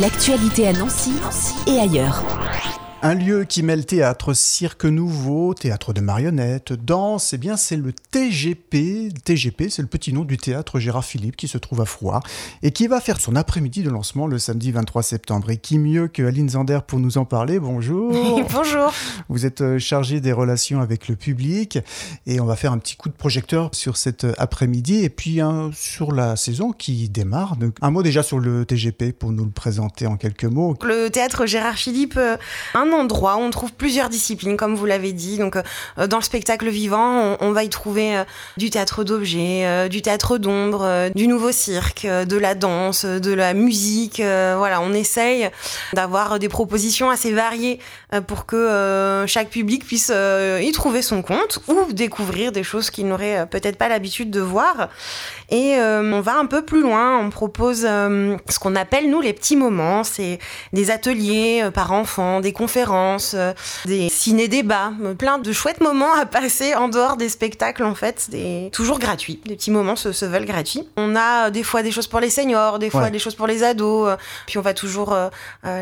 L'actualité à Nancy et ailleurs. Un lieu qui mêle théâtre, cirque nouveau, théâtre de marionnettes, danse, eh bien c'est le TGP. TGP, c'est le petit nom du théâtre Gérard Philippe qui se trouve à Froid et qui va faire son après-midi de lancement le samedi 23 septembre. Et qui mieux que Aline Zander pour nous en parler? Bonjour. Bonjour. Vous êtes euh, chargée des relations avec le public et on va faire un petit coup de projecteur sur cet euh, après-midi et puis sur la saison qui démarre. Un mot déjà sur le TGP pour nous le présenter en quelques mots. Le théâtre Gérard Philippe, euh, un endroit où on trouve plusieurs disciplines, comme vous l'avez dit. Donc, euh, dans le spectacle vivant, on, va y trouver euh, du théâtre d'objets, euh, du théâtre d'ombre, du nouveau cirque, de la danse, de la musique. voilà, on essaye d'avoir des propositions assez variées pour que chaque public puisse y trouver son compte ou découvrir des choses qu'il n'aurait peut-être pas l'habitude de voir. Et on va un peu plus loin. On propose ce qu'on appelle nous les petits moments. C'est des ateliers par enfants, des conférences euh, des ciné-débats, euh, plein de chouettes moments à passer en dehors des spectacles en fait, des... toujours gratuits. Des petits moments se, veulent gratuits. On a euh, des fois des choses pour les seniors, des fois des choses pour les ados, puis on va toujours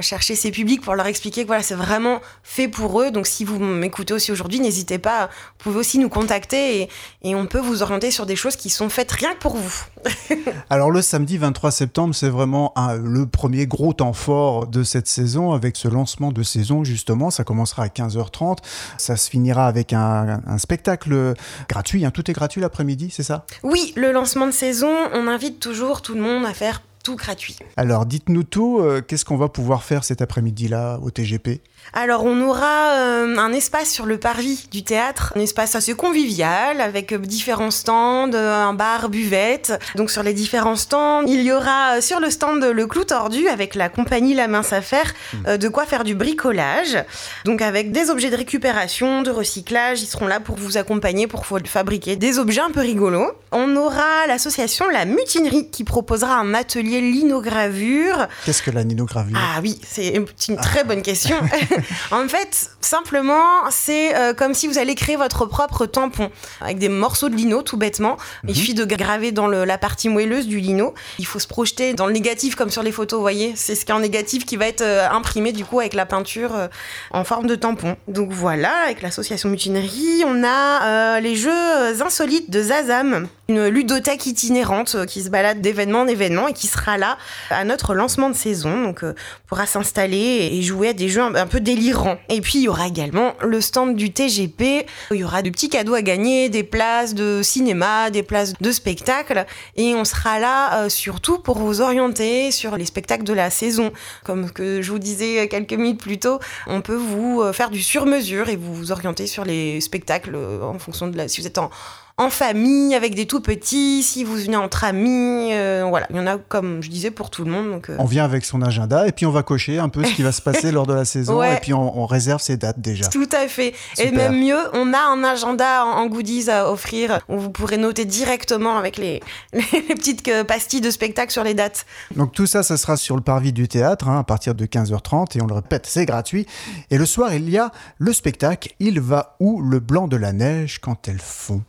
chercher ces publics pour leur expliquer que voilà, c'est vraiment fait pour eux. Donc si vous m'écoutez aussi aujourd'hui, n'hésitez pas, vous pouvez aussi nous contacter et, et on peut vous orienter sur des choses qui sont faites rien que pour vous. Alors le samedi 23 septembre, c'est vraiment le premier gros temps fort de cette saison avec ce lancement de saison justement. Ça commencera à 15h30. Ça se finira avec un, spectacle gratuit. Hein. Tout est gratuit l'après-midi, c'est ça? Oui, le lancement de saison, on invite toujours tout le monde à faire tout gratuit. Alors dites-nous tout, euh, qu'est-ce qu'on va pouvoir faire cet après-midi-là au TGP alors on aura euh, un espace sur le parvis du théâtre, un espace assez convivial avec euh, différents stands, euh, un bar buvette. Donc sur les différents stands, il y aura sur le stand le clou tordu avec la compagnie La Mince Affaire mmh. de quoi faire du bricolage. Donc avec des objets de récupération, de recyclage, ils seront là pour vous accompagner pour fabriquer des objets un peu rigolos. On aura l'association La Mutinerie qui proposera un atelier linogravure. Qu'est-ce que la linogravure? Ah oui, c'est une très bonne question. en fait, simplement, c'est euh, comme si vous allez créer votre propre tampon avec des morceaux de lino, tout bêtement. Il mhm. suffit de graver dans la partie moelleuse du lino. Il faut se projeter dans le négatif comme sur les photos, vous voyez. C'est ce qui est en négatif qui va être euh, imprimé du coup avec la peinture euh, en forme de tampon. Donc voilà, avec l'association Mutinerie, on a les jeux insolites de Zazam une ludothèque itinérante qui se balade d'événement en événement et qui sera là à notre lancement de saison. Donc, pourra s'installer et jouer à des jeux un, peu délirants. Et puis, il y aura également le stand du TGP. Il y aura de petits cadeaux à gagner, des places de cinéma, des places de spectacle. Et on sera là euh, surtout pour vous orienter sur les spectacles de la saison. Comme que je vous disais quelques minutes plus tôt, on peut vous faire du sur-mesure et vous vous orienter sur les spectacles en fonction de la... Si vous êtes en en famille, avec des tout petits, si vous venez entre amis, euh, voilà, il y en a comme je disais pour tout le monde. Donc, euh. On vient avec son agenda et puis on va cocher un peu ce qui va se passer lors de la saison et puis on, réserve ses dates déjà. Tout à fait. Et même mieux, on a un agenda en, goodies à offrir où vous pourrez noter directement avec les, les petites euh, pastilles de spectacle sur les dates. Donc tout ça, ça sera sur le parvis du théâtre hein, à partir de 15h30 et on le répète, c'est gratuit. Et le soir, il y a le spectacle Il va où le blanc de la neige quand elle fond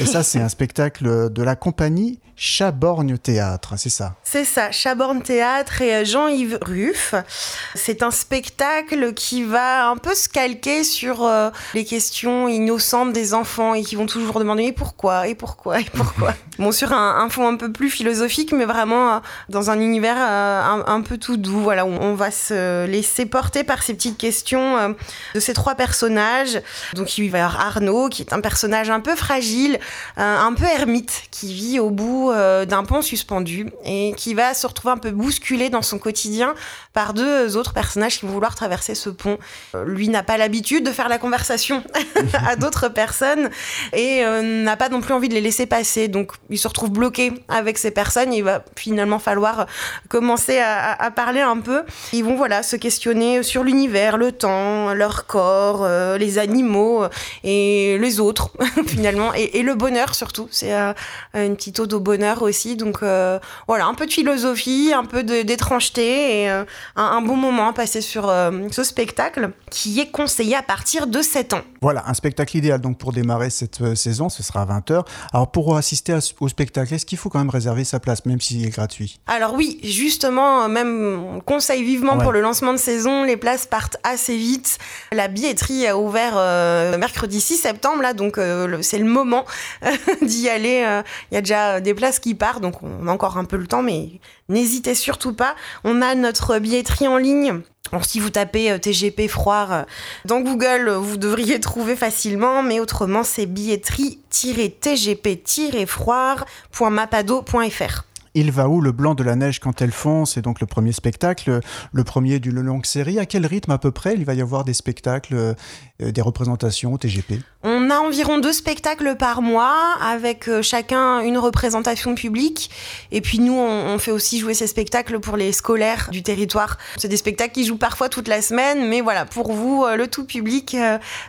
et ça, c'est un spectacle de la compagnie Chaborgne Théâtre, c'est ça? C'est ça, Chaborgne Théâtre et euh, Jean-Yves Ruff. C'est un spectacle qui va un peu se calquer sur euh, les questions innocentes des enfants et qui vont toujours demander mais pourquoi? Et pourquoi? Et pourquoi? bon, sur un, fond un peu plus philosophique, mais vraiment euh, dans un univers un, peu tout doux. Voilà, où on va se laisser porter par ces petites questions de ces trois personnages. Donc il va y avoir Arnaud, qui est un personnage un peu fragile, un peu ermite, qui vit au bout euh, d'un pont suspendu et qui va se retrouver un peu bousculé dans son quotidien par deux autres personnages qui vont vouloir traverser ce pont. Euh, lui n'a pas l'habitude de faire la conversation à d'autres personnes et euh, n'a pas non plus envie de les laisser passer. Donc il se retrouve bloqué avec ces personnes. il va finalement falloir commencer à, parler un peu. Ils vont voilà se questionner sur l'univers, le temps, leur corps, les animaux et les autres finalement et, et, le bonheur surtout. C'est une petite ode au bonheur aussi. Donc voilà, un peu de philosophie, un peu d'étrangeté et un, bon moment à passer sur ce spectacle qui est conseillé à partir de 7 ans. Voilà, un spectacle idéal donc pour démarrer cette saison, ce sera à 20h. Alors pour assister au spectacle, est-ce qu'il faut quand même réserver sa place, même s'il est gratuit? Alors oui, justement, même on conseille vivement pour le lancement de saison, les places partent assez vite. La billetterie a ouvert euh, mercredi 6 septembre, là, donc euh, c'est le moment d'y aller. Euh, il y a déjà des places qui partent, donc on a encore un peu le temps, mais n'hésitez surtout pas. On a notre billetterie en ligne si vous tapez TGP Froire dans Google, vous devriez trouver facilement, mais autrement, c'est billetterie-tgp-froire.mapado.fr. Il va où le blanc de la neige quand elle fond C'est donc le premier spectacle, le premier d'une longue série. À quel rythme à peu près il va y avoir des spectacles, euh, des représentations au TGP On a environ deux spectacles par mois avec euh, chacun une représentation publique. Et puis nous, on, fait aussi jouer ces spectacles pour les scolaires du territoire. C'est des spectacles qui jouent parfois toute la semaine, mais voilà, pour vous, euh, le tout public,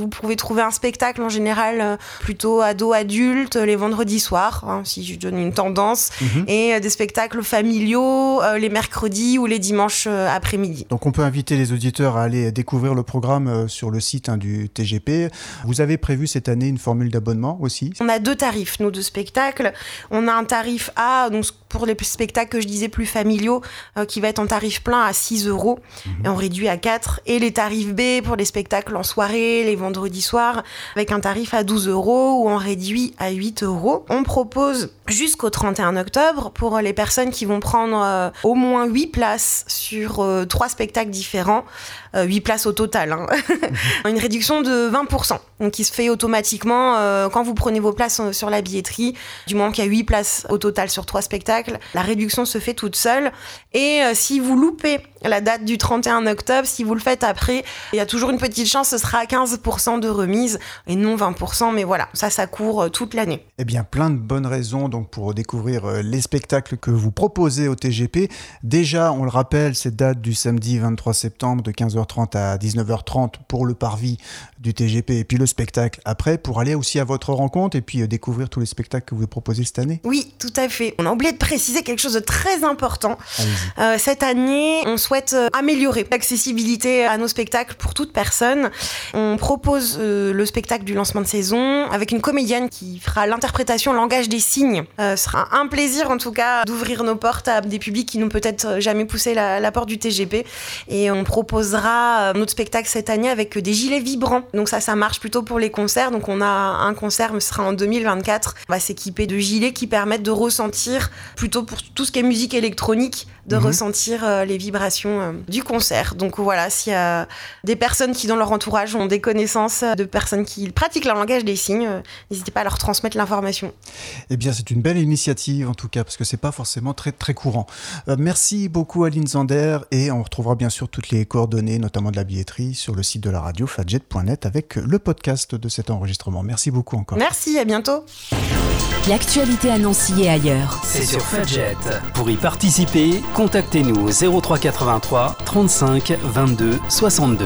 vous pouvez trouver un spectacle en général plutôt ado-adulte les vendredis soirs, hein, si je donne une tendance, mhm. et des spectacles familiaux euh, les mercredis ou les dimanches euh, après-midi. Donc on peut inviter les auditeurs à aller découvrir le programme euh, sur le site hein, du TGP. Vous avez prévu cette année une formule d'abonnement aussi? On a deux tarifs, nous, de spectacles. On a un tarif A, donc pour les spectacles que je disais plus familiaux, qui va être en tarif plein à 6 euros, mhm. et on réduit à 4. Et les tarifs B pour les spectacles en soirée, les vendredis soirs, avec un tarif à 12 euros, ou on réduit à 8 euros. On propose jusqu'au 31 octobre pour les personnes qui vont prendre euh, au moins 8 places sur euh, trois spectacles différents, 8 euh, places au total, hein. une réduction de 20%, donc qui se fait automatiquement quand vous prenez vos places sur la billetterie, du moment qu'il y a 8 places au total sur trois spectacles, la réduction se fait toute seule. Et si vous loupez la date du 31 octobre, si vous le faites après, il y a toujours une petite chance, ce sera 15% de remise et non 20%, mais voilà, ça, ça court toute l'année. Eh bien, plein de bonnes raisons donc pour découvrir les spectacles que vous proposez au TGP. Déjà, on le rappelle, cette date du samedi 23 septembre de 15h30 à 19h30 pour le parvis du TGP et puis le spectacle après pour aller aussi à votre rencontre et puis euh, découvrir tous les spectacles que vous proposez cette année. Oui, tout à fait. On a oublié de préciser quelque chose de très important. Euh, cette année, on souhaite euh, améliorer l'accessibilité à nos spectacles pour toute personne. On propose le spectacle du lancement de saison avec une comédienne qui fera l'interprétation langage des signes. ce sera un plaisir en tout cas d'ouvrir nos portes à des publics qui n'ont peut-être jamais poussé la, la porte du TGP et on proposera notre spectacle cette année avec des gilets vibrants donc ça, ça marche plutôt pour les concerts. Donc on a un concert, mais ce sera en 2024. On va s'équiper de gilets qui permettent de ressentir, plutôt pour tout ce qui est musique électronique, de mhm. ressentir euh, les vibrations euh, du concert. Donc voilà, s'il y a des personnes qui dans leur entourage ont des connaissances de personnes qui pratiquent leur langage des signes, euh, n'hésitez pas à leur transmettre l'information. Eh bien, c'est une belle initiative en tout cas, parce que c'est pas forcément très très courant. merci beaucoup Aline Zander et on retrouvera bien sûr toutes les coordonnées, notamment de la billetterie, sur le site de la radio fadjet.net avec le podcast de cet enregistrement. Merci beaucoup encore. Merci, à bientôt. L'actualité annoncée ailleurs. C'est sur Fadjet. Pour y participer, contactez-nous au 0383 35 22 62.